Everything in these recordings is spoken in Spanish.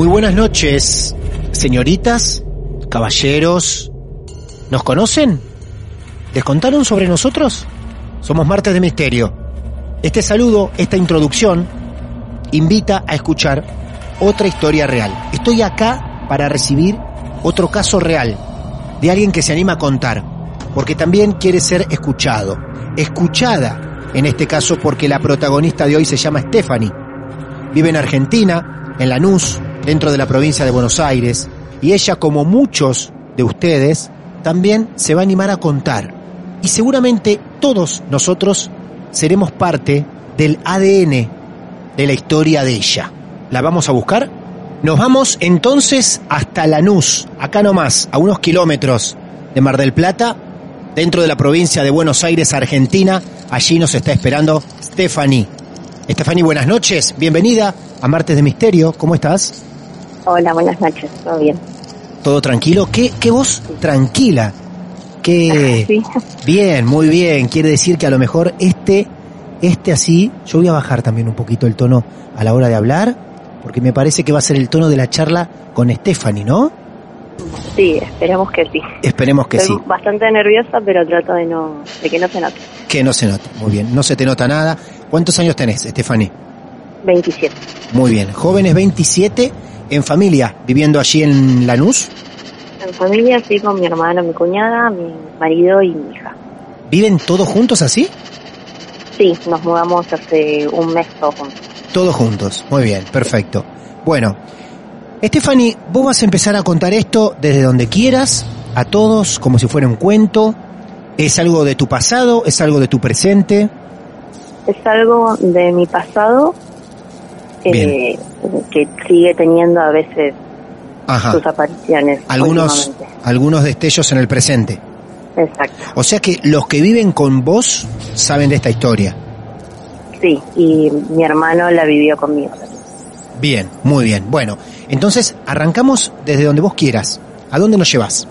Muy buenas noches, señoritas, caballeros. ¿Nos conocen? ¿Les contaron sobre nosotros? Somos Martes de Misterio. Este saludo, esta introducción, invita a escuchar otra historia real. Estoy acá para recibir otro caso real de alguien que se anima a contar, porque también quiere ser escuchado, escuchada en este caso porque la protagonista de hoy se llama Stephanie. Vive en Argentina, en Lanús, dentro de la provincia de Buenos Aires, y ella, como muchos de ustedes, también se va a animar a contar. Y seguramente todos nosotros seremos parte del ADN de la historia de ella. ¿La vamos a buscar? Nos vamos entonces hasta Lanús, acá nomás, a unos kilómetros de Mar del Plata, dentro de la provincia de Buenos Aires, Argentina. Allí nos está esperando Stephanie. Stephanie, buenas noches, bienvenida a Martes de Misterio, ¿cómo estás? Hola, buenas noches, todo bien. ¿Todo tranquilo? ¿Qué, qué voz tranquila? ¿Qué? Sí. Bien, muy bien. Quiere decir que a lo mejor este, este así, yo voy a bajar también un poquito el tono a la hora de hablar, porque me parece que va a ser el tono de la charla con Stephanie, ¿no? Sí, esperemos que sí. Esperemos que Estoy sí. bastante nerviosa, pero trato de no, de que no se note. Que no se note. Muy bien, no se te nota nada. ¿Cuántos años tenés, Stephanie? 27. Muy bien. Jóvenes 27, en familia, viviendo allí en Lanús. En familia, sí, con mi hermano, mi cuñada, mi marido y mi hija. ¿Viven todos juntos así? Sí, nos mudamos hace un mes todos juntos. Todos juntos. Muy bien, perfecto. Bueno, Stephanie, vos vas a empezar a contar esto desde donde quieras, a todos, como si fuera un cuento. ¿Es algo de tu pasado? ¿Es algo de tu presente? Es algo de mi pasado eh, que sigue teniendo a veces Ajá. sus apariciones. Algunos, algunos destellos en el presente. Exacto. O sea que los que viven con vos saben de esta historia. Sí, y mi hermano la vivió conmigo. Bien, muy bien. Bueno, entonces arrancamos desde donde vos quieras. ¿A dónde nos llevas?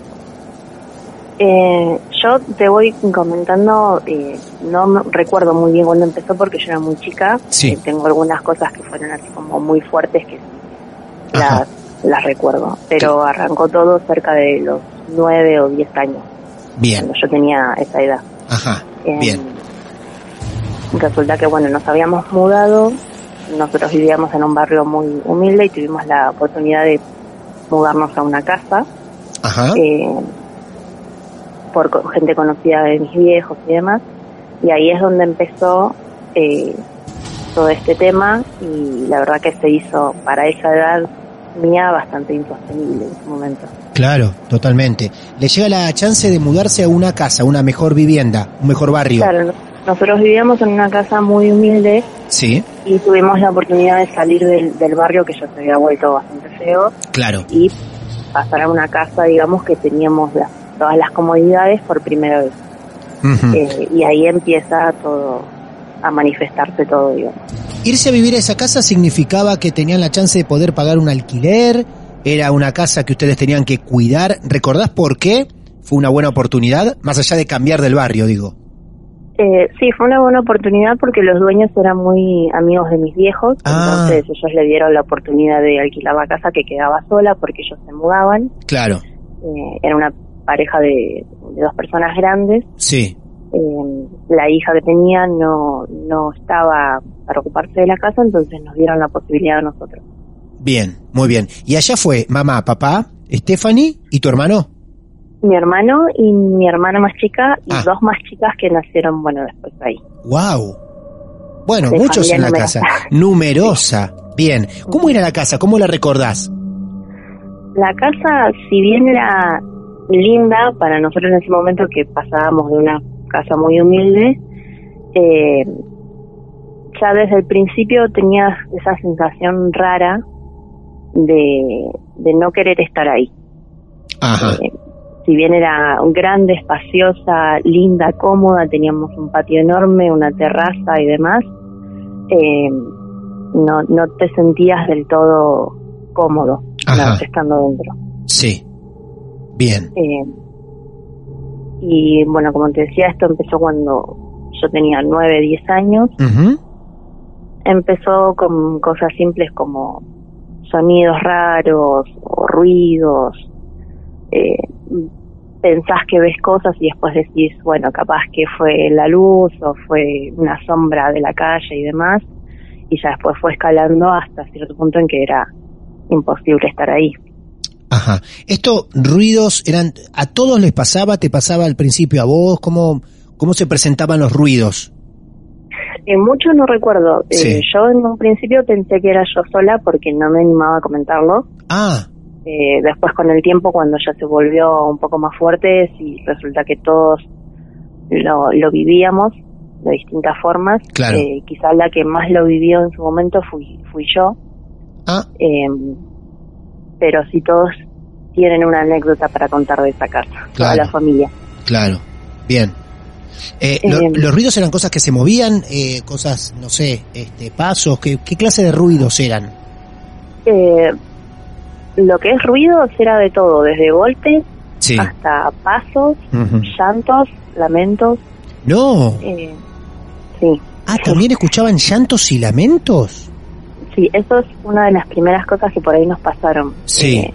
Eh, yo te voy comentando, eh, no recuerdo muy bien cuándo empezó porque yo era muy chica. Sí. Eh, tengo algunas cosas que fueron así como muy fuertes que las, las recuerdo. Pero arrancó todo cerca de los nueve o diez años, Bien, cuando yo tenía esa edad. ajá, Eh, bien. Resulta que, bueno, nos habíamos mudado, nosotros vivíamos en un barrio muy humilde y tuvimos la oportunidad de mudarnos a una casa. Ajá, eh, por gente conocida de mis viejos y demás. Y ahí es donde empezó eh, todo este tema y la verdad que se hizo para esa edad mía bastante insostenible en ese momento. claro, totalmente. Le llega la chance de mudarse a una casa, una mejor vivienda, un mejor barrio. Claro, no- nosotros vivíamos en una casa muy humilde Sí, y tuvimos la oportunidad de salir del, del barrio que ya se había vuelto bastante feo claro. y pasar a una casa, digamos, que teníamos las- todas las comodidades por primera vez. Eh, y ahí empieza todo a manifestarse todo, digamos. Irse a vivir a esa casa significaba que tenían la chance de poder pagar un alquiler, era una casa que ustedes tenían que cuidar. ¿Recordás por qué fue una buena oportunidad? Más allá de cambiar del barrio, digo. Eh, sí, fue una buena oportunidad porque los dueños eran muy amigos de mis viejos, Ah. entonces ellos le dieron la oportunidad de alquilar la casa que quedaba sola porque ellos se mudaban. Claro, Eh, era una pareja de, de dos personas grandes. sí. Eh, la hija que tenía no, no estaba para ocuparse de la casa, entonces nos dieron la posibilidad a nosotros. Bien, muy bien. Y allá fue mamá, papá, Stephanie y tu hermano. Mi hermano y mi hermana más chica y Ah. dos más chicas que nacieron, bueno, después ahí. Wow. Bueno, De muchos en la numerosa. casa. Numerosa. Bien. ¿Cómo era la casa? ¿Cómo la recordás? La casa, si bien era linda para nosotros en ese momento que pasábamos de una casa muy humilde, eh, ya desde el principio tenías esa sensación rara de, de no querer estar ahí. Ajá. Eh, si bien era grande, espaciosa, linda, cómoda, teníamos un patio enorme, una terraza y demás, eh, no, no te sentías del todo cómodo Ajá. estando dentro. Sí. Bien. Eh, y bueno, como te decía, esto empezó cuando yo tenía 9, 10 años. Empezó con cosas simples como sonidos raros o ruidos. Eh, pensás que ves cosas y después decís, bueno, capaz que fue la luz o fue una sombra de la calle y demás. Y ya después fue escalando hasta cierto punto en que era imposible estar ahí. Ajá. Estos ruidos eran, a todos les pasaba, te pasaba al principio a vos, ¿cómo, cómo se presentaban los ruidos? Eh, mucho no recuerdo. Eh, yo en un principio pensé que era yo sola porque no me animaba a comentarlo. Ah, Eh, después con el tiempo, cuando ya se volvió un poco más fuerte, sí resulta que todos lo, lo vivíamos de distintas formas. Claro. Eh, quizá la que más lo vivió en su momento fui, fui yo. ah, Eh, pero sí todos tienen una anécdota para contar de esa casa, toda Claro. la familia. claro. Bien. Eh, lo- Eh, los ruidos eran cosas que se movían, eh, cosas, no sé, este, pasos, ¿qué, qué clase de ruidos eran? Eh, lo que es ruidos era de todo, desde golpes Sí. hasta pasos, llantos, lamentos. No. Eh, sí, Ah, también escuchaban llantos y lamentos. sí, eso es una de las primeras cosas que por ahí nos pasaron. Sí. Eh,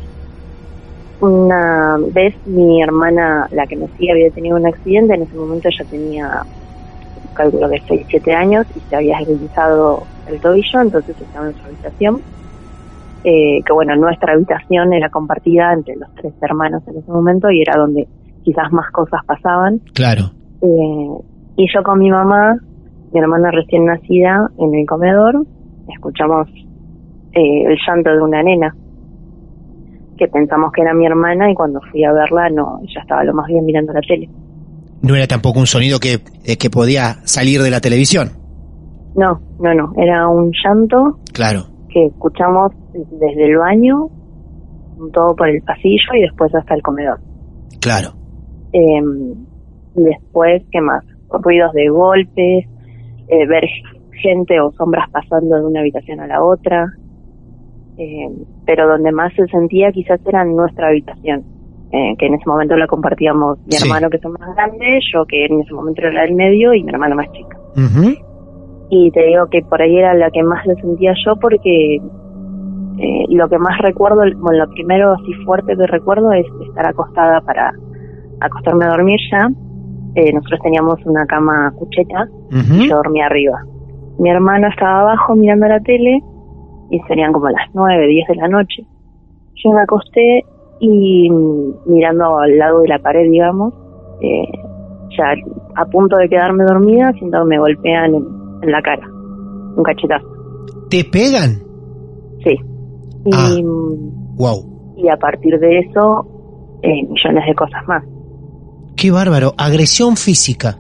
una vez mi hermana, la que me sigue, había tenido un accidente, en ese momento ella tenía, calculo que 6, 7 años y se había esguinzado el tobillo, entonces estaba en su habitación. Eh, que bueno, nuestra habitación era compartida entre los tres hermanos en ese momento y era donde quizás más cosas pasaban. Claro. Eh, y yo con mi mamá, mi hermana recién nacida, en el comedor, escuchamos eh, el llanto de una nena, que pensamos que era mi hermana y cuando fui a verla, no, ella estaba lo más bien mirando la tele. No era tampoco un sonido que, eh, que podía salir de la televisión. No, no, no, era un llanto Claro. que escuchamos desde el baño, todo por el pasillo y después hasta el comedor. Claro. Eh, después, ¿qué más? Ruidos de golpes, eh, ver gente o sombras pasando de una habitación a la otra. Eh, pero donde más se sentía quizás era en nuestra habitación, eh, que en ese momento la compartíamos mi Sí. hermano que es más grande, yo que en ese momento era la del medio y mi hermana más chica. Y te digo que por ahí era la que más le sentía yo porque eh, lo que más recuerdo, bueno, lo primero así fuerte que recuerdo es estar acostada para acostarme a dormir ya. Eh, nosotros teníamos una cama cucheta Ujú. y yo dormía arriba. Mi hermano estaba abajo mirando la tele y serían como las 9, 10 de la noche. Yo me acosté y mm, mirando al lado de la pared, digamos, eh, ya a punto de quedarme dormida, siento que me golpean en, en la cara. Un cachetazo. ¿Te pegan? Sí. Y, Ah. mm, Wow. y a partir de eso, eh, millones de cosas más. Qué bárbaro. Agresión física.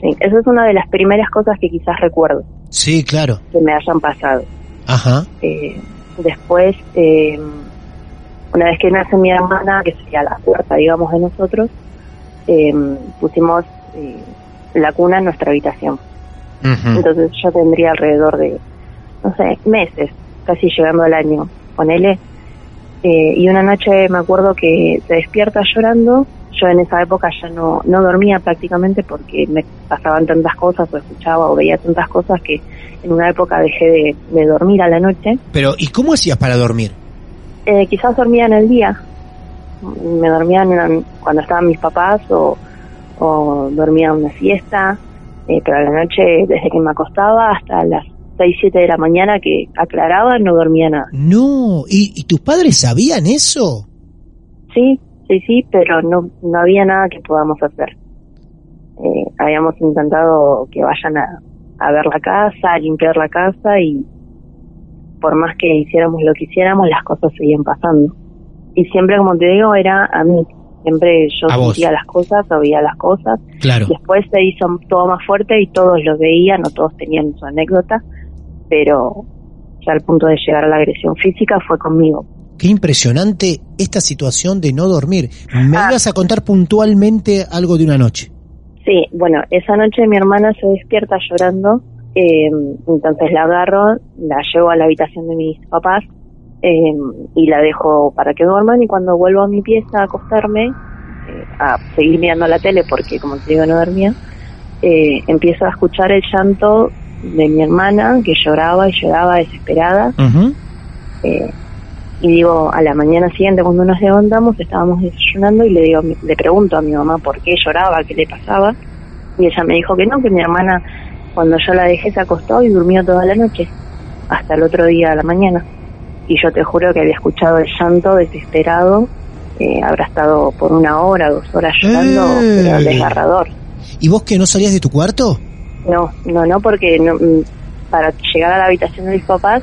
Sí, esa es una de las primeras cosas que quizás recuerdo Sí, claro. que me hayan pasado. Ajá. Eh, después, eh, una vez que nace mi hermana, que sería la cuarta, digamos, de nosotros, eh, pusimos eh, la cuna en nuestra habitación. Entonces yo tendría alrededor de, no sé, meses, casi llegando al año, ponele. Eh, y una noche me acuerdo que se despierta llorando. Yo en esa época ya no, no dormía prácticamente porque me pasaban tantas cosas o escuchaba o veía tantas cosas que en una época dejé de, de dormir a la noche. Pero, ¿y cómo hacías para dormir? Eh, quizás dormía en el día. Me dormía en- cuando estaban mis papás o, o dormía una siesta. Eh, pero a la noche, desde que me acostaba hasta las 6, 7 de la mañana que aclaraba, no dormía nada. No, ¿y, y tus padres sabían eso? Sí, sí, sí, pero no, no había nada que podamos hacer. Eh, habíamos intentado que vayan a, a ver la casa, a limpiar la casa y por más que hiciéramos lo que hiciéramos, las cosas seguían pasando. Y siempre, como te digo, era a mí. Siempre yo sentía las cosas, oía las cosas. Claro. Después se hizo todo más fuerte y todos lo veían, no todos tenían su anécdota, pero ya al punto de llegar a la agresión física fue conmigo. Qué impresionante esta situación de no dormir. Me Ah. ibas a contar puntualmente algo de una noche. Sí, bueno, esa noche mi hermana se despierta llorando, eh, entonces la agarro, la llevo a la habitación de mis papás eh, y la dejo para que duerman y cuando vuelvo a mi pieza a acostarme, eh, a seguir mirando la tele porque como te digo no dormía, eh, empiezo a escuchar el llanto de mi hermana que lloraba y lloraba desesperada eh, y digo, a la mañana siguiente cuando nos levantamos estábamos desayunando y le digo, le pregunto a mi mamá por qué lloraba, qué le pasaba y ella me dijo que no, que mi hermana cuando yo la dejé se acostó y durmió toda la noche hasta el otro día a la mañana y yo te juro que había escuchado el llanto desesperado eh, habrá estado por una hora, dos horas llorando, Eh. pero desgarrador. ¿Y vos que no salías de tu cuarto? No, no, no, porque no, mm, para llegar a la habitación de mis papás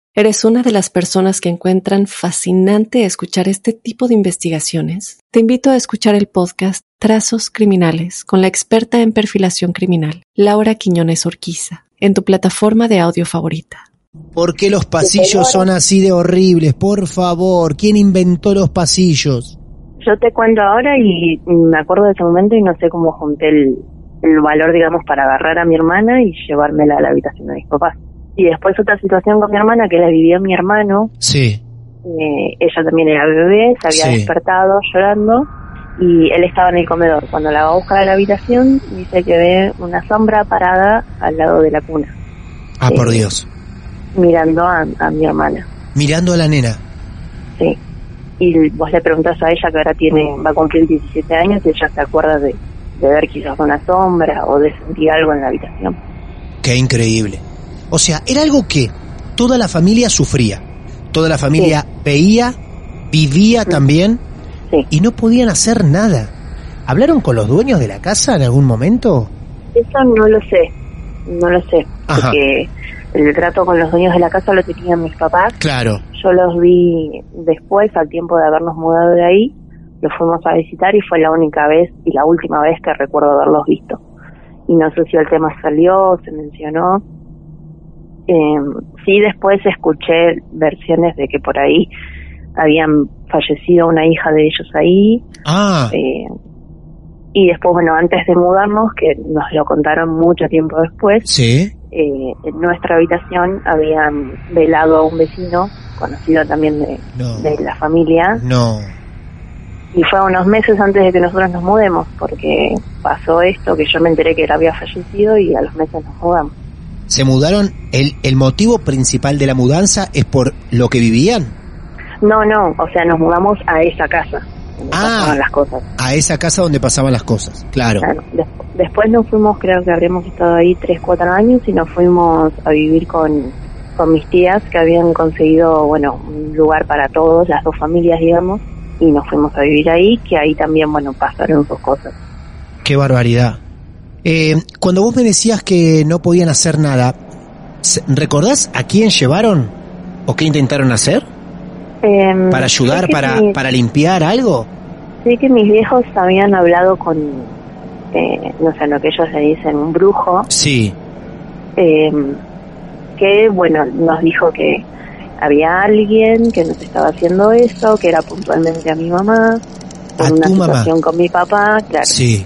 eres una de las personas que encuentran fascinante escuchar este tipo de investigaciones, te invito a escuchar el podcast Trazos Criminales con la experta en perfilación criminal, Laura Quiñones Orquiza, en tu plataforma de audio favorita. ¿Por qué los pasillos son así de horribles? Por favor, ¿quién inventó los pasillos? Yo te cuento ahora y me acuerdo de ese momento y no sé cómo junté el, el valor, digamos, para agarrar a mi hermana y llevármela a la habitación de mis papás. Y después otra situación con mi hermana que la vivió mi hermano, Sí. eh, ella también era bebé, se había Sí. despertado llorando y él estaba en el comedor. Cuando la va a buscar a la habitación, dice que ve una sombra parada al lado de la cuna, Ah, por Sí. Dios. mirando a, a mi hermana. Mirando a la nena. Sí. Y vos le preguntás a ella que ahora tiene, va a cumplir 17 años y ella se acuerda de, de ver quizás una sombra o de sentir algo en la habitación. Qué increíble. O sea, era algo que toda la familia sufría. Toda la familia veía, vivía también Sí. y no podían hacer nada. ¿Hablaron con los dueños de la casa en algún momento? Eso no lo sé, no lo sé, Ajá. porque el trato con los dueños de la casa lo tenían mis papás. Claro. Yo los vi después, al tiempo de habernos mudado de ahí, los fuimos a visitar y fue la única vez y la última vez que recuerdo haberlos visto. Y no sé si el tema salió, se mencionó. Eh, sí, después escuché versiones de que por ahí habían fallecido una hija de ellos ahí. Ah, eh, y después, bueno, antes de mudarnos, que nos lo contaron mucho tiempo después, sí. eh, en nuestra habitación habían velado a un vecino, conocido también de, No. de la familia, No. y fue unos meses antes de que nosotros nos mudemos, porque pasó esto, que yo me enteré que él había fallecido y a los meses nos mudamos. ¿Se mudaron? ¿El, ¿El motivo principal de la mudanza es por lo que vivían? No, no, o sea, nos mudamos a esa casa, donde Ah. pasaban las cosas. A esa casa donde pasaban las cosas. Claro. Claro. Des- después nos fuimos, creo que habríamos estado ahí 3, 4 años y nos fuimos a vivir con, con mis tías que habían conseguido, bueno, un lugar para todos, las dos familias, digamos, y nos fuimos a vivir ahí, que ahí también, bueno, pasaron sus cosas. Qué barbaridad. Eh, cuando vos me decías que no podían hacer nada, ¿se- ¿recordás a quién llevaron? ¿O qué intentaron hacer? Em, ¿Para ayudar, para, mi- para limpiar algo? Sé que mis viejos habían hablado con, eh, no sé, lo que ellos le dicen un brujo, Sí. eh, que, bueno, nos dijo que había alguien que nos estaba haciendo eso, que era puntualmente a mi mamá, por ¿A una tu mamá? situación con mi papá, claro. Sí.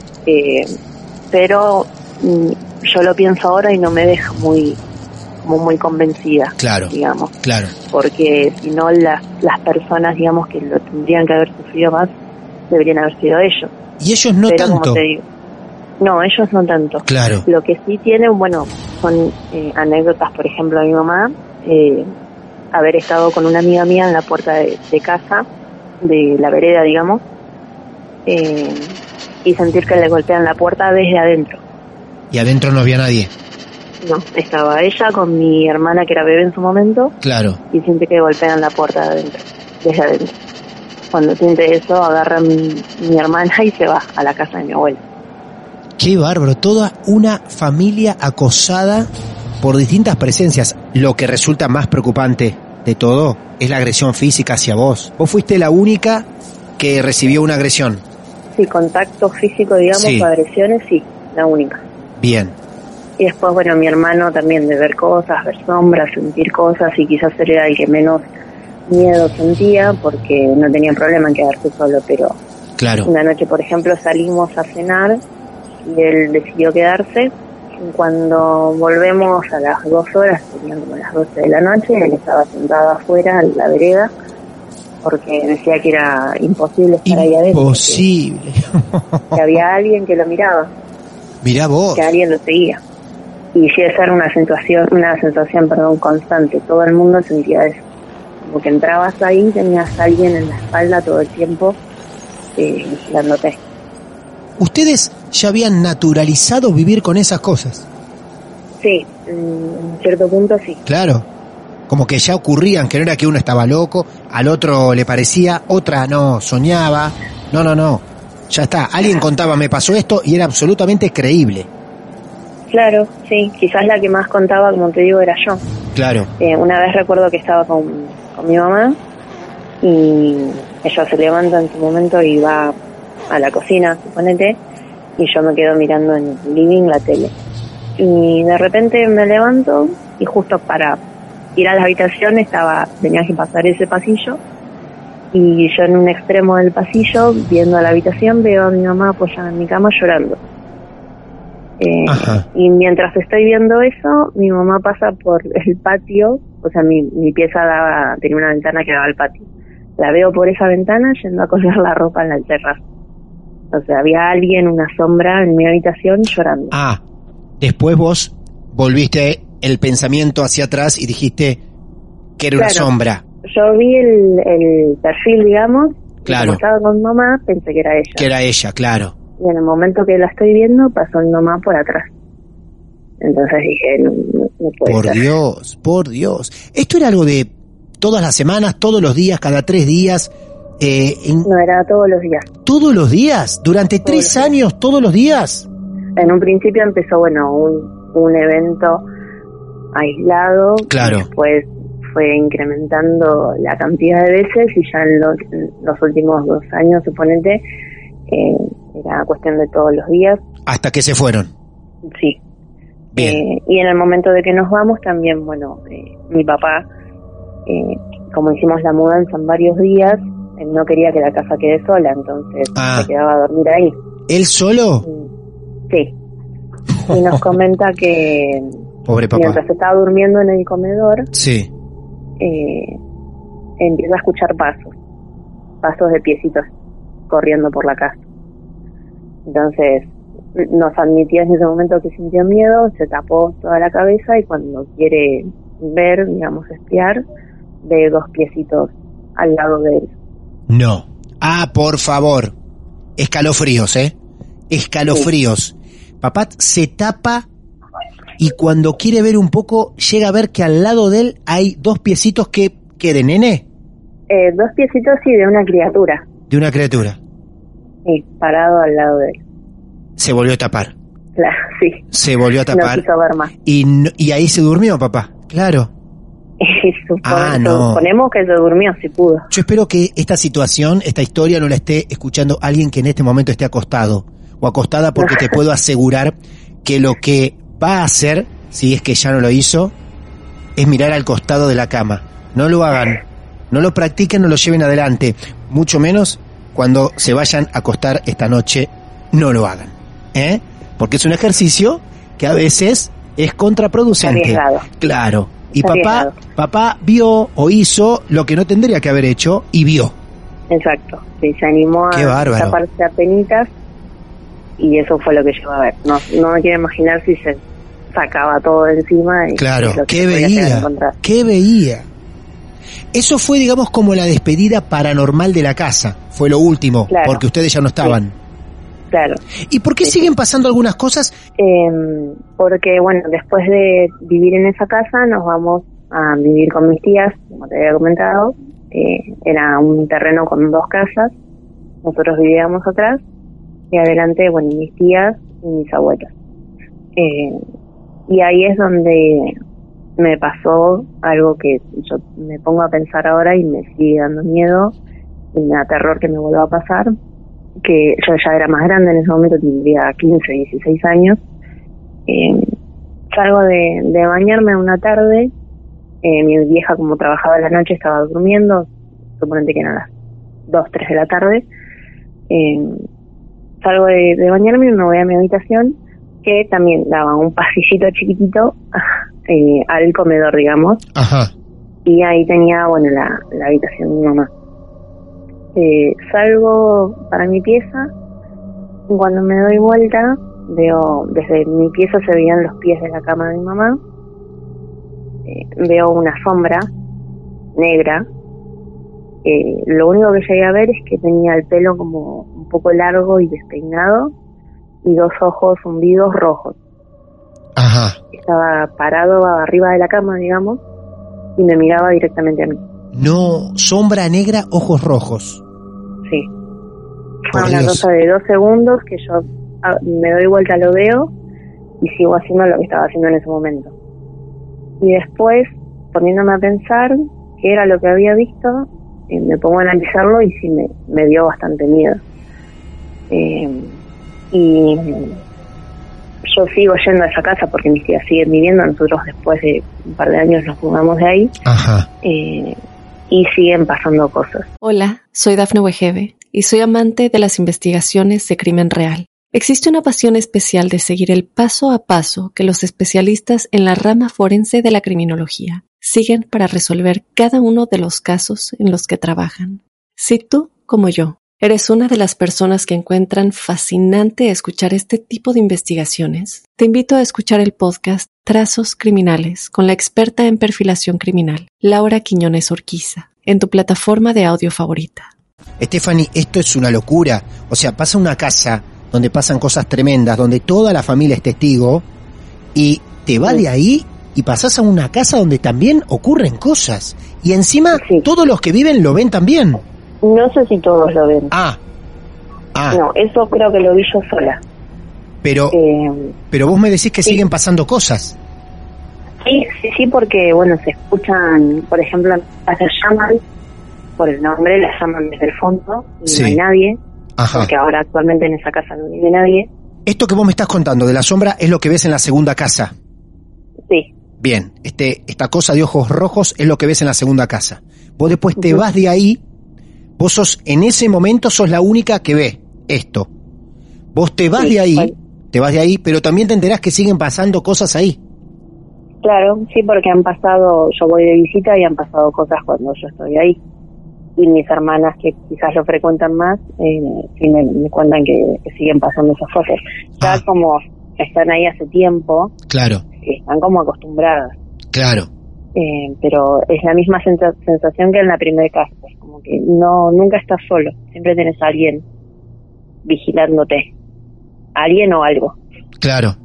Pero mm, yo lo pienso ahora y no me deja muy como muy convencida, Claro. digamos, Claro. porque si no las, las personas, digamos, que lo tendrían que haber sufrido más, deberían haber sido ellos. Y ellos no pero tanto. como te digo, no, ellos no tanto. Claro. Lo que sí tienen, bueno, son eh, anécdotas, por ejemplo, de mi mamá, eh, haber estado con una amiga mía en la puerta de, de casa, de la vereda, digamos, eh, y sentir que le golpean la puerta desde adentro. Y adentro no había nadie. No, estaba ella con mi hermana que era bebé en su momento Claro. y siente que golpean la puerta de adentro, desde adentro. Cuando siente eso, agarra mi, mi hermana y se va a la casa de mi abuela. Qué bárbaro. Toda una familia acosada por distintas presencias. Lo que resulta más preocupante de todo es la agresión física hacia vos. Vos fuiste la única que recibió una agresión. Sí, contacto físico, digamos, Sí. agresiones, sí, la única. Bien. Y después, bueno, mi hermano también de ver cosas, ver sombras, sentir cosas y quizás era el que menos miedo sentía porque no tenía problema en quedarse solo, pero Claro. una noche, por ejemplo, salimos a cenar y él decidió quedarse. Y Cuando volvemos a las dos horas, serían como las 12 de la noche, él estaba sentado afuera en la vereda porque decía que era imposible estar ahí adentro, Imposible. que había alguien que lo miraba. Mirá vos. que alguien lo seguía. Y sí, esa era una sensación, una sensación, perdón, constante. Todo el mundo sentía eso. Como que entrabas ahí, tenías a alguien en la espalda todo el tiempo eh, vigilándote. Ustedes ya habían naturalizado vivir con esas cosas. Sí, en cierto punto sí. Claro. Como que ya ocurrían, que no era que uno estaba loco, al otro le parecía, otra no, soñaba. No, no, no. Ya está. Alguien contaba, me pasó esto y era absolutamente creíble. Claro, sí. Quizás la que más contaba, como te digo, era yo. Claro. Eh, una vez recuerdo que estaba con, con mi mamá y ella se levanta en su momento y va a la cocina, suponete, y yo me quedo mirando en el living la tele. Y de repente me levanto y justo para ir a la habitación estaba, tenía que pasar ese pasillo y yo en un extremo del pasillo, viendo a la habitación, veo a mi mamá apoyada en mi cama llorando. Eh, y mientras estoy viendo eso, mi mamá pasa por el patio, o sea, mi, mi pieza daba, tenía una ventana que daba al patio. La veo por esa ventana yendo a colgar la ropa en la terraza. O sea, había alguien, una sombra en mi habitación llorando. Ah, después vos volviste el pensamiento hacia atrás y dijiste que era una sombra. Yo vi el, el perfil, digamos, y Claro. como estaba con mamá, pensé que era ella. Que era ella, claro. Y en el momento que la estoy viendo, pasó mi mamá por atrás. Entonces dije, no, no- puede Por. Dios, por Dios. Esto era algo de todas las semanas, todos los días, cada tres días. Eh, en- No era todos los días. ¿Todos los días? ¿Durante Todos tres años, todos los días? En un principio empezó, bueno, un, un evento aislado. Claro. Después fue incrementando la cantidad de veces y ya en los, en los últimos dos años, suponete, eh, era cuestión de todos los días. Hasta que se fueron. Sí. Bien. Eh, y en el momento de que nos vamos también, bueno, eh, mi papá, eh, como hicimos la mudanza en varios días, él no quería que la casa quede sola, entonces Ah. se quedaba a dormir ahí. ¿Él solo? Sí. Y nos comenta que Pobre papá. mientras estaba durmiendo en el comedor, Sí. eh, empieza a escuchar pasos, pasos de piecitos corriendo por la casa. Entonces nos admitió en ese momento que sintió miedo, se tapó toda la cabeza y cuando quiere ver, digamos, espiar, ve dos piecitos al lado de él. No. Ah, por favor. Escalofríos, ¿eh? Escalofríos. Papá se tapa y cuando quiere ver un poco, llega a ver que al lado de él hay dos piecitos que, que de nene, Eh, dos piecitos y de una criatura, de una criatura. y parado al lado de él. Se volvió a tapar. Claro, sí. Se volvió a No tapar. quiso ver más. Y, no- y ahí se durmió, papá. Claro. Ah, no. Suponemos que se durmió si pudo. Yo espero que esta situación, esta historia, no la esté escuchando alguien que en este momento esté acostado o acostada porque te puedo asegurar que lo que va a hacer, si es que ya no lo hizo, es mirar al costado de la cama. No lo hagan, no lo practiquen, no lo lleven adelante, mucho menos cuando se vayan a acostar esta noche, no lo hagan. ¿eh? Porque es un ejercicio que a veces es contraproducente. Arriesgado. Claro. Y papá, papá vio o hizo lo que no tendría que haber hecho y vio. Exacto. Sí, se animó Qué a taparse a penitas y eso fue lo que llevó a ver. No, no me quiero imaginar si se sacaba todo de encima. Y Claro, lo que ¿qué veía? ¿Qué veía? Eso fue, digamos, como la despedida paranormal de la casa. Fue lo último, Claro. porque ustedes ya no estaban. Claro. ¿Y por qué siguen pasando algunas cosas? Eh, porque, bueno, después de vivir en esa casa, nos vamos a vivir con mis tías, como te había comentado. Eh, era un terreno con dos casas. Nosotros vivíamos atrás y adelante, bueno, mis tías y mis abuelas. Eh, y ahí es donde me pasó algo que yo me pongo a pensar ahora y me sigue dando miedo y me da terror que me vuelva a pasar que yo ya era más grande en ese momento, tendría 15, 16 años. Eh, salgo de, de bañarme una tarde, eh, mi vieja como trabajaba en la noche estaba durmiendo, suponete que eran las 2, 3 de la tarde. Eh, salgo de, de bañarme y me voy a mi habitación, que también daba un pasillito chiquitito eh, al comedor, digamos, Ajá. y ahí tenía, bueno, la, la habitación de mi mamá. Eh, salgo para mi pieza, cuando me doy vuelta, veo, desde mi pieza se veían los pies de la cama de mi mamá, Eh, veo una sombra negra, Eh, lo único que llegué a ver es que tenía el pelo como un poco largo y despeinado, y dos ojos hundidos rojos Ajá. estaba parado arriba de la cama, digamos, y me miraba directamente a mí. No, sombra negra, ojos rojos. Sí. Fue una Dios. cosa de dos segundos que yo me doy vuelta, lo veo y sigo haciendo lo que estaba haciendo en ese momento. Y después, poniéndome a pensar qué era lo que había visto, eh, me pongo a analizarlo y sí me, me dio bastante miedo. Eh, y yo sigo yendo a esa casa porque mis tías siguen viviendo, nosotros después de un par de años nos mudamos de ahí Ajá. eh, y siguen pasando cosas. Hola, soy Dafne Wegebe y soy amante de las investigaciones de crimen real. Existe una pasión especial de seguir el paso a paso que los especialistas en la rama forense de la criminología siguen para resolver cada uno de los casos en los que trabajan. Si tú, como yo, eres una de las personas que encuentran fascinante escuchar este tipo de investigaciones, te invito a escuchar el podcast Trazos Criminales con la experta en perfilación criminal, Laura Quiñones Orquiza, en tu plataforma de audio favorita. Stephanie, esto es una locura. O sea, pasa una casa donde pasan cosas tremendas, donde toda la familia es testigo, y te vas de ahí y pasás a una casa donde también ocurren cosas. Y encima, Sí. todos los que viven lo ven también. No sé si todos lo ven. Ah, ah, No, eso creo que lo vi yo sola. pero, Eh, pero vos me decís que sí. siguen pasando cosas. sí, sí, sí, porque, bueno, se escuchan, por ejemplo, las llaman por el nombre, las llaman desde el fondo y Sí. no hay nadie, Ajá. porque ahora actualmente en esa casa no vive nadie. Esto que vos me estás contando de la sombra es lo que ves en la segunda casa. Sí, Bien, este, esta cosa de ojos rojos es lo que ves en la segunda casa. Vos después te vas de ahí, vos sos, en ese momento sos la única que ve esto. Vos te vas Sí, de ahí, bueno. te vas de ahí, pero también te enterás que siguen pasando cosas ahí. claro, sí, porque han pasado, yo voy de visita y han pasado cosas cuando yo estoy ahí. Y mis hermanas que quizás lo frecuentan más, eh, sí me, me cuentan que, que siguen pasando esas cosas. Ya Ah. como están ahí hace tiempo, Claro, están como acostumbradas. claro. Eh, pero es la misma sensa- sensación que en la primera casa, como que no nunca estás solo, siempre tenés a alguien vigilándote, alguien o algo. Claro.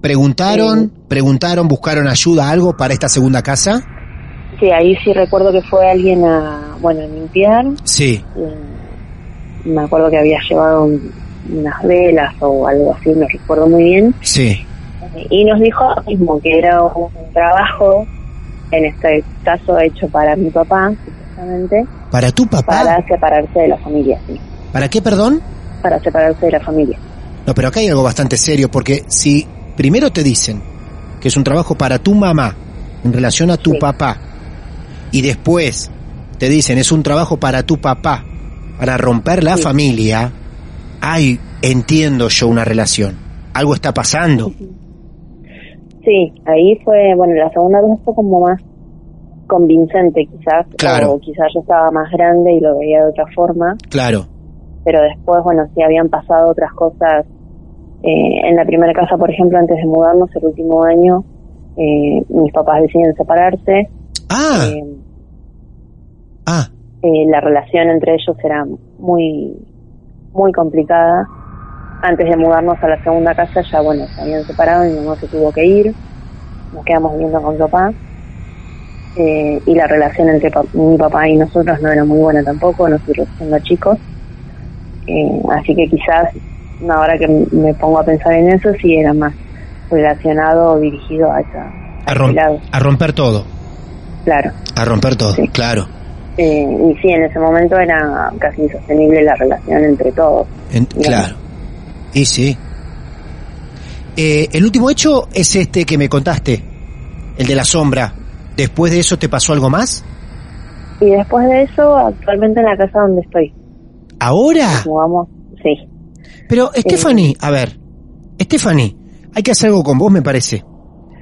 ¿Preguntaron, preguntaron, buscaron ayuda, algo para esta segunda casa? Sí, ahí sí recuerdo que fue alguien a, bueno, a limpiar, Sí, me acuerdo que había llevado un- unas velas o algo así, no recuerdo muy bien, sí. y nos dijo mismo, que era un trabajo, en este caso hecho para mi papá, ¿Para tu papá? para separarse de la familia, sí. ¿Para qué, perdón? para separarse de la familia. No, pero acá hay algo bastante serio, porque si primero te dicen que es un trabajo para tu mamá en relación a tu Sí. papá, y después te dicen es un trabajo para tu papá, para romper la Sí. familia, ay, entiendo yo una relación. Algo está pasando. Sí, ahí fue, bueno, la segunda vez fue como más convincente quizás, Claro. o quizás yo estaba más grande y lo veía de otra forma, Claro. pero después, bueno, sí habían pasado otras cosas. Eh, en la primera casa, por ejemplo, antes de mudarnos, el último año, eh, mis papás deciden separarse. Ah, Eh, ah, la relación entre ellos era muy, muy complicada. Antes de mudarnos a la segunda casa, ya bueno, se habían separado, mi mamá se tuvo que ir, nos quedamos viviendo con papá. Eh, y la relación entre pa- mi papá y nosotros no era muy buena tampoco, nosotros siendo chicos. Eh, así que quizás, ahora que me pongo a pensar en eso, sí era más relacionado o dirigido a esa, a, rom- lado, a romper todo. claro. A romper todo, Sí. claro. Eh, y sí, en ese momento era casi insostenible la relación entre todos. En- claro. Y sí. Eh, el último hecho es este que me contaste, el de la sombra. ¿Después de eso te pasó algo más? Y después de eso, actualmente en la casa donde estoy. ¿Ahora? Nos mudamos, sí. Pero, Stephanie, a ver, Stephanie, hay que hacer algo con vos, me parece.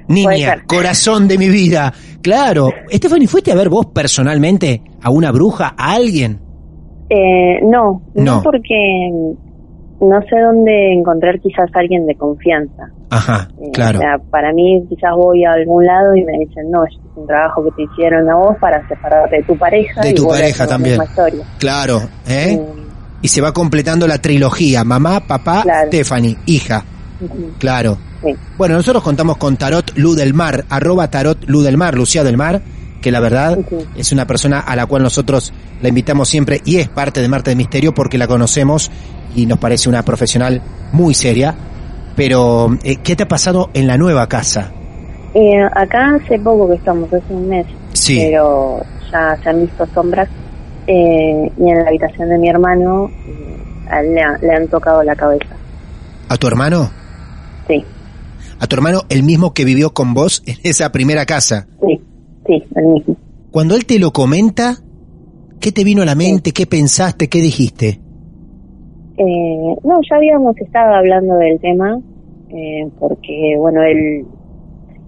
Niña, corazón de mi vida. Claro. Stephanie, ¿fuiste a ver vos personalmente a una bruja, a alguien? Eh, no, no, No. porque no sé dónde encontrar quizás alguien de confianza. Ajá, claro. O sea, para mí quizás voy a algún lado y me dicen, no, es un trabajo que te hicieron a vos para separarte de tu pareja. De tu pareja también. Claro, ¿eh? Y se va completando la trilogía. Mamá, papá, Claro. Stephanie, hija. Claro. sí. Bueno, nosotros contamos con Tarot Lu del Mar, arroba Tarot Lu del Mar, Lucía del Mar, que la verdad es una persona a la cual nosotros la invitamos siempre y es parte de Marte de Misterio porque la conocemos y nos parece una profesional muy seria. Pero, eh, ¿qué te ha pasado en la nueva casa? Eh, acá hace poco que estamos, hace un mes, Sí. pero ya se han visto sombras. eh, y en la habitación de mi hermano eh, a él le, ha- le han tocado la cabeza. ¿A tu hermano? Sí, ¿A tu hermano el mismo que vivió con vos en esa primera casa? sí, sí, el mismo. Cuando él te lo comenta, ¿qué te vino a la mente? ¿Qué pensaste? ¿Qué dijiste? Eh, no, ya habíamos estado hablando del tema, eh, porque, bueno, él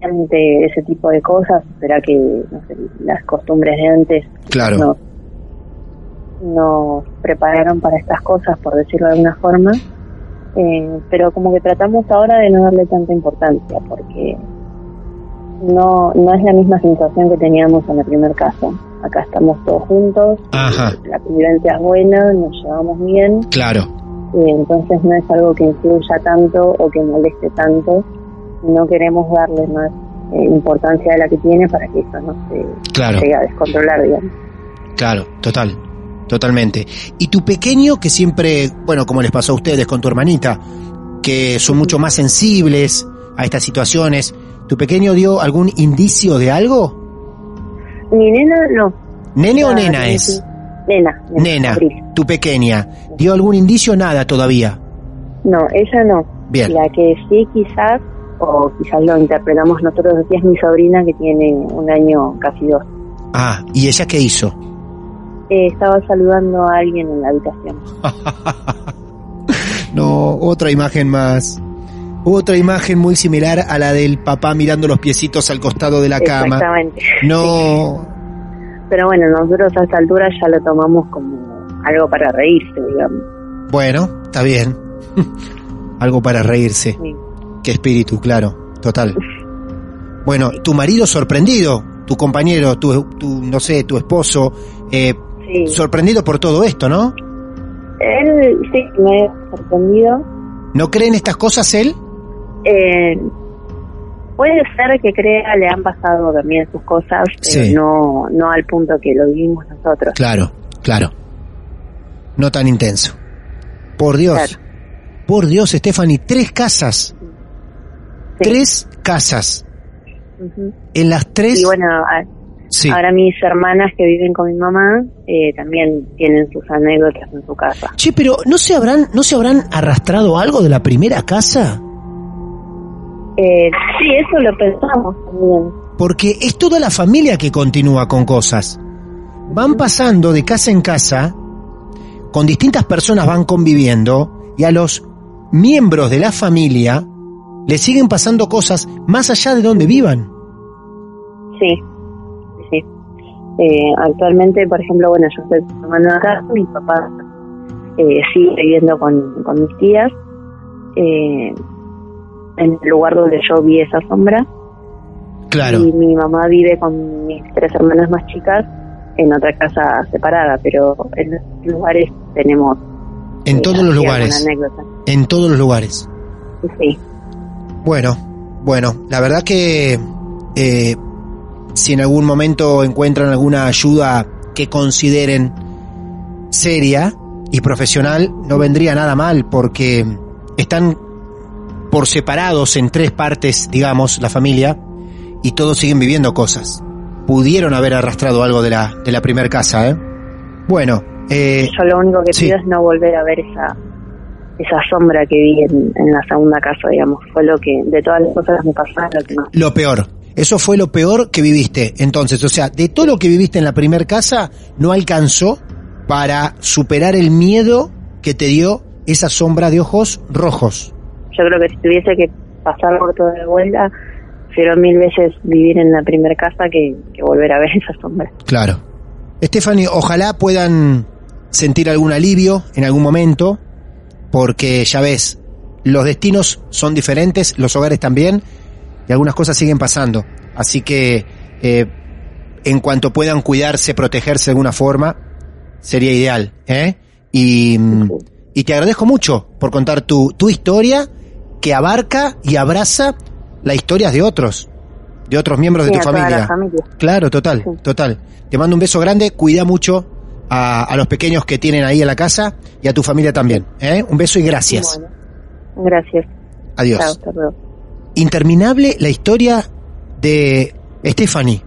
ante ese tipo de cosas, será que no sé, las costumbres de antes Claro. nos, nos prepararon para estas cosas, por decirlo de alguna forma, eh, pero como que tratamos ahora de no darle tanta importancia, porque no, no es la misma situación que teníamos en el primer caso. Acá estamos todos juntos, Ajá. la convivencia es buena, nos llevamos bien, Claro. eh, entonces no es algo que influya tanto o que moleste tanto. No queremos darle más eh, importancia de la que tiene para que eso no se Claro. llegue a descontrolar, digamos. Claro, total, totalmente. Y tu pequeño, que siempre, bueno, como les pasó a ustedes con tu hermanita, que son mucho más sensibles a estas situaciones, ¿tu pequeño dio algún indicio de algo? Mi nena no. ¿Nene o Ah, nena es? Nena. Nena, Abril. tu pequeña. ¿Dio algún indicio? Nada todavía. No, ella no. Bien. La que sí quizás, o quizás lo interpretamos nosotros así, es mi sobrina que tiene un año, casi dos. Ah, ¿y ella qué hizo? Eh, estaba saludando a alguien en la habitación. No, otra imagen más. Otra imagen muy similar a la del papá mirando los piecitos al costado de la cama. Exactamente. No, Pero bueno, nosotros a esta altura ya lo tomamos como algo para reírse, digamos. bueno, está bien. Algo para reírse. Sí. Qué espíritu, claro, total. Bueno, tu marido sorprendido, tu compañero, tu, tu no sé, tu esposo, eh, Sí. sorprendido por todo esto, ¿no? Él sí me ha sorprendido. ¿No cree en estas cosas él? Eh, puede ser que crea le han pasado también sus cosas, pero Sí. no, no al punto que lo vivimos nosotros. Claro, claro. No tan intenso. Por Dios. Claro. Por Dios, Stephanie, tres casas. Sí. Tres casas. En las tres. Y bueno, a- Sí. Ahora mis hermanas que viven con mi mamá eh, también tienen sus anécdotas en su casa. Che, pero ¿no se habrán, no se habrán arrastrado algo de la primera casa? Eh, sí, eso lo pensamos también. Porque es toda la familia que continúa con cosas. Van pasando de casa en casa, con distintas personas van conviviendo y a los miembros de la familia le siguen pasando cosas más allá de donde vivan. Sí, sí. Eh, actualmente, por ejemplo, bueno, yo estoy tomando acá, mi papá eh, sigue viviendo con, con mis tías, eh, en el lugar donde yo vi esa sombra, Claro. y mi mamá vive con mis tres hermanas más chicas en otra casa separada, pero en los lugares tenemos... En eh, todos los lugares. En todos los lugares. Sí, Bueno, bueno, la verdad que eh, si en algún momento encuentran alguna ayuda que consideren seria y profesional, no vendría nada mal porque están por separados en tres partes, digamos, la familia, y todos siguen viviendo cosas. Pudieron haber arrastrado algo de la, de la primera casa, ¿eh? Bueno, eh, yo lo único que sí. pido es no volver a ver esa esa sombra que vi en, en la segunda casa, digamos. Fue lo que, de todas las cosas que me pasaron, lo que más lo peor. Eso fue lo peor que viviste. Entonces, o sea, de todo lo que viviste en la primera casa, no alcanzó para superar el miedo que te dio esa sombra de ojos rojos. Yo creo que si tuviese que pasar por todo de vuelta, prefiero mil veces vivir en la primera casa que, que volver a ver esa sombra. Claro. Stephanie, ojalá puedan sentir algún alivio en algún momento, porque ya ves, los destinos son diferentes, los hogares también, y algunas cosas siguen pasando. Así que, eh, en cuanto puedan cuidarse, protegerse de alguna forma, sería ideal. ¿eh? Y, mm, y te agradezco mucho por contar tu, tu historia, que abarca y abraza las historias de otros, de otros miembros Sí, de tu familia. la familia. Claro, total, Sí. total. Te mando un beso grande, cuida mucho a, a los pequeños que tienen ahí en la casa y a tu familia también. ¿eh? Un beso y gracias. Bueno, gracias. Adiós. Chao, hasta luego. Interminable la historia de Stephanie.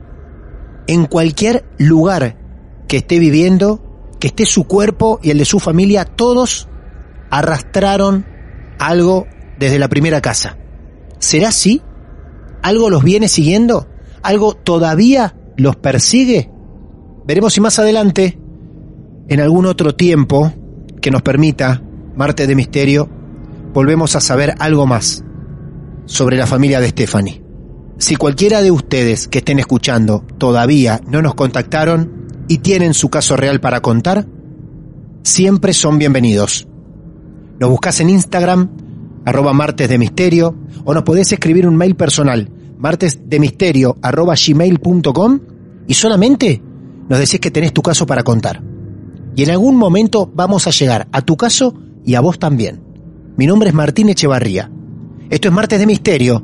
En cualquier lugar que esté viviendo, que esté su cuerpo y el de su familia, todos arrastraron algo desde la primera casa. ¿Será así? ¿Algo los viene siguiendo? ¿Algo todavía los persigue? Veremos si más adelante, en algún otro tiempo que nos permita, Marte de Misterio, volvemos a saber algo más sobre la familia de Stephanie. Si cualquiera de ustedes que estén escuchando todavía no nos contactaron y tienen su caso real para contar, siempre son bienvenidos. Nos buscas en Instagram, arroba martes de misterio, o nos podés escribir un mail personal, martesdemisterio arroba gmail.com, y solamente nos decís que tenés tu caso para contar. Y en algún momento vamos a llegar a tu caso y a vos también. Mi nombre es Martín Echevarría. Esto es Martes de Misterio,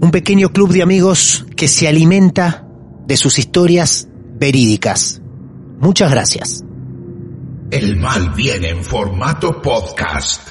un pequeño club de amigos que se alimenta de sus historias verídicas. Muchas gracias. El mal viene en formato podcast.